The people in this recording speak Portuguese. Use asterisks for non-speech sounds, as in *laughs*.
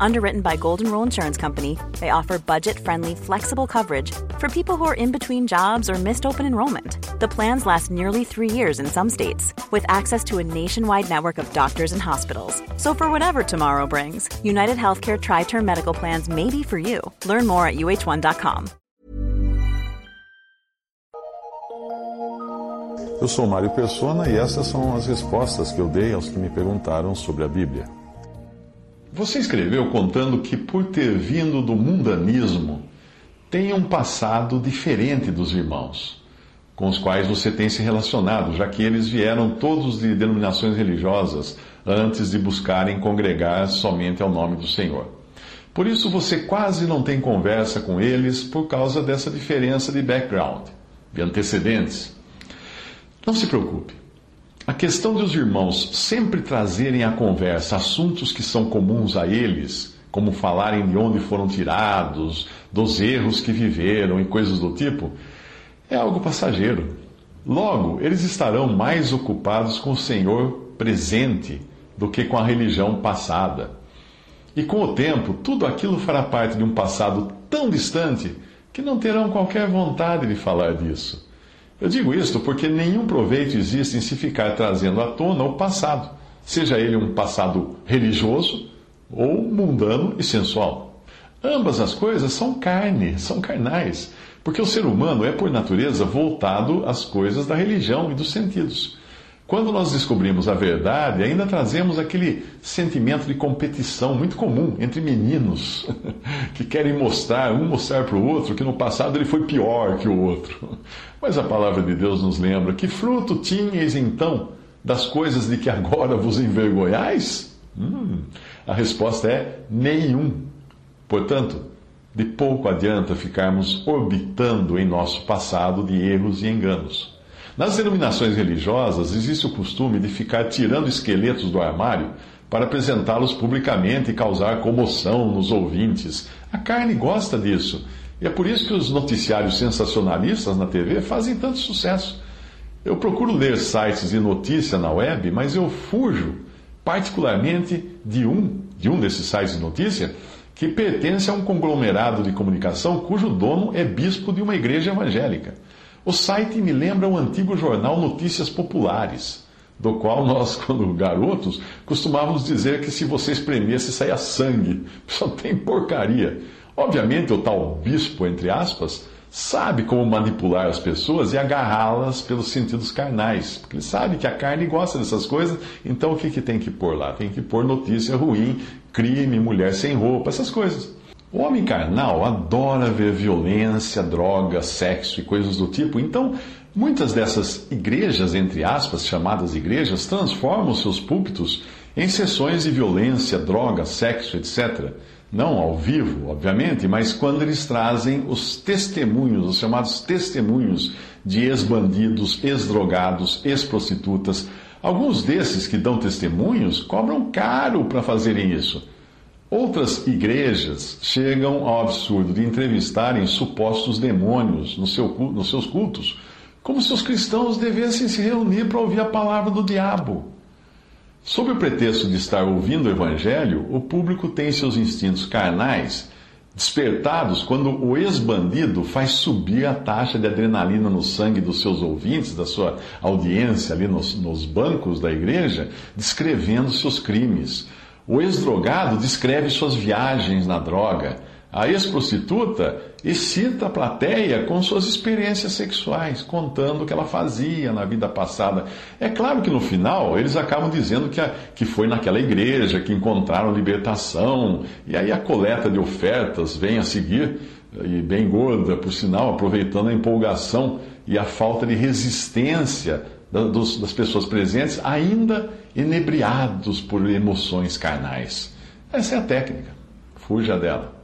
Underwritten by Golden Rule Insurance Company, they offer budget friendly, flexible coverage for people who are in between jobs or missed open enrollment. The plans last nearly three years in some states, with access to a nationwide network of doctors and hospitals. So, for whatever tomorrow brings, United Healthcare Tri Term Medical Plans may be for you. Learn more at uh1.com. Eu sou Mário Persona e essas são as respostas que eu dei aos que me perguntaram sobre a Bíblia. Você escreveu contando que, por ter vindo do mundanismo, tem um passado diferente dos irmãos, com os quais você tem se relacionado, já que eles vieram todos de denominações religiosas antes de buscarem congregar somente ao nome do Senhor. Por isso você quase não tem conversa com eles por causa dessa diferença de background, de antecedentes. Não se preocupe. A questão dos irmãos sempre trazerem à conversa assuntos que são comuns a eles, como falarem de onde foram tirados, dos erros que viveram e coisas do tipo, é algo passageiro. Logo, eles estarão mais ocupados com o Senhor presente do que com a religião passada. E com o tempo, tudo aquilo fará parte de um passado tão distante que não terão qualquer vontade de falar disso. Eu digo isto porque nenhum proveito existe em se ficar trazendo à tona o passado, seja ele um passado religioso ou mundano e sensual. Ambas as coisas são carne, são carnais, porque o ser humano é, por natureza, voltado às coisas da religião e dos sentidos. Quando nós descobrimos a verdade, ainda trazemos aquele sentimento de competição muito comum entre meninos, *laughs* que querem mostrar, um mostrar para o outro que no passado ele foi pior que o outro. Mas a palavra de Deus nos lembra: que fruto tinhais então das coisas de que agora vos envergonhais? Hum, a resposta é nenhum. Portanto, de pouco adianta ficarmos orbitando em nosso passado de erros e enganos. Nas denominações religiosas, existe o costume de ficar tirando esqueletos do armário para apresentá-los publicamente e causar comoção nos ouvintes. A carne gosta disso. E é por isso que os noticiários sensacionalistas na TV fazem tanto sucesso. Eu procuro ler sites de notícia na web, mas eu fujo particularmente de um, de um desses sites de notícia que pertence a um conglomerado de comunicação cujo dono é bispo de uma igreja evangélica. O site me lembra o antigo jornal Notícias Populares, do qual nós, *laughs* quando garotos, costumávamos dizer que se você espremesse saia sangue. *laughs* Só tem porcaria. Obviamente, o tal bispo, entre aspas, sabe como manipular as pessoas e agarrá-las pelos sentidos carnais. Porque ele sabe que a carne gosta dessas coisas, então o que, que tem que pôr lá? Tem que pôr notícia ruim, crime, mulher sem roupa, essas coisas. O homem carnal adora ver violência, droga, sexo e coisas do tipo. Então, muitas dessas igrejas, entre aspas, chamadas igrejas, transformam seus púlpitos em sessões de violência, droga, sexo, etc. Não ao vivo, obviamente, mas quando eles trazem os testemunhos, os chamados testemunhos de ex-bandidos, ex-drogados, ex-prostitutas. Alguns desses que dão testemunhos cobram caro para fazerem isso. Outras igrejas chegam ao absurdo de entrevistarem supostos demônios no seu, nos seus cultos, como se os cristãos devessem se reunir para ouvir a palavra do diabo. Sob o pretexto de estar ouvindo o Evangelho, o público tem seus instintos carnais despertados quando o ex-bandido faz subir a taxa de adrenalina no sangue dos seus ouvintes, da sua audiência ali nos, nos bancos da igreja, descrevendo seus crimes o ex-drogado descreve suas viagens na droga. A ex-prostituta excita a plateia com suas experiências sexuais, contando o que ela fazia na vida passada. É claro que no final eles acabam dizendo que, a, que foi naquela igreja que encontraram libertação, e aí a coleta de ofertas vem a seguir, e bem gorda, por sinal, aproveitando a empolgação e a falta de resistência das pessoas presentes, ainda inebriados por emoções carnais. Essa é a técnica. Fuja dela.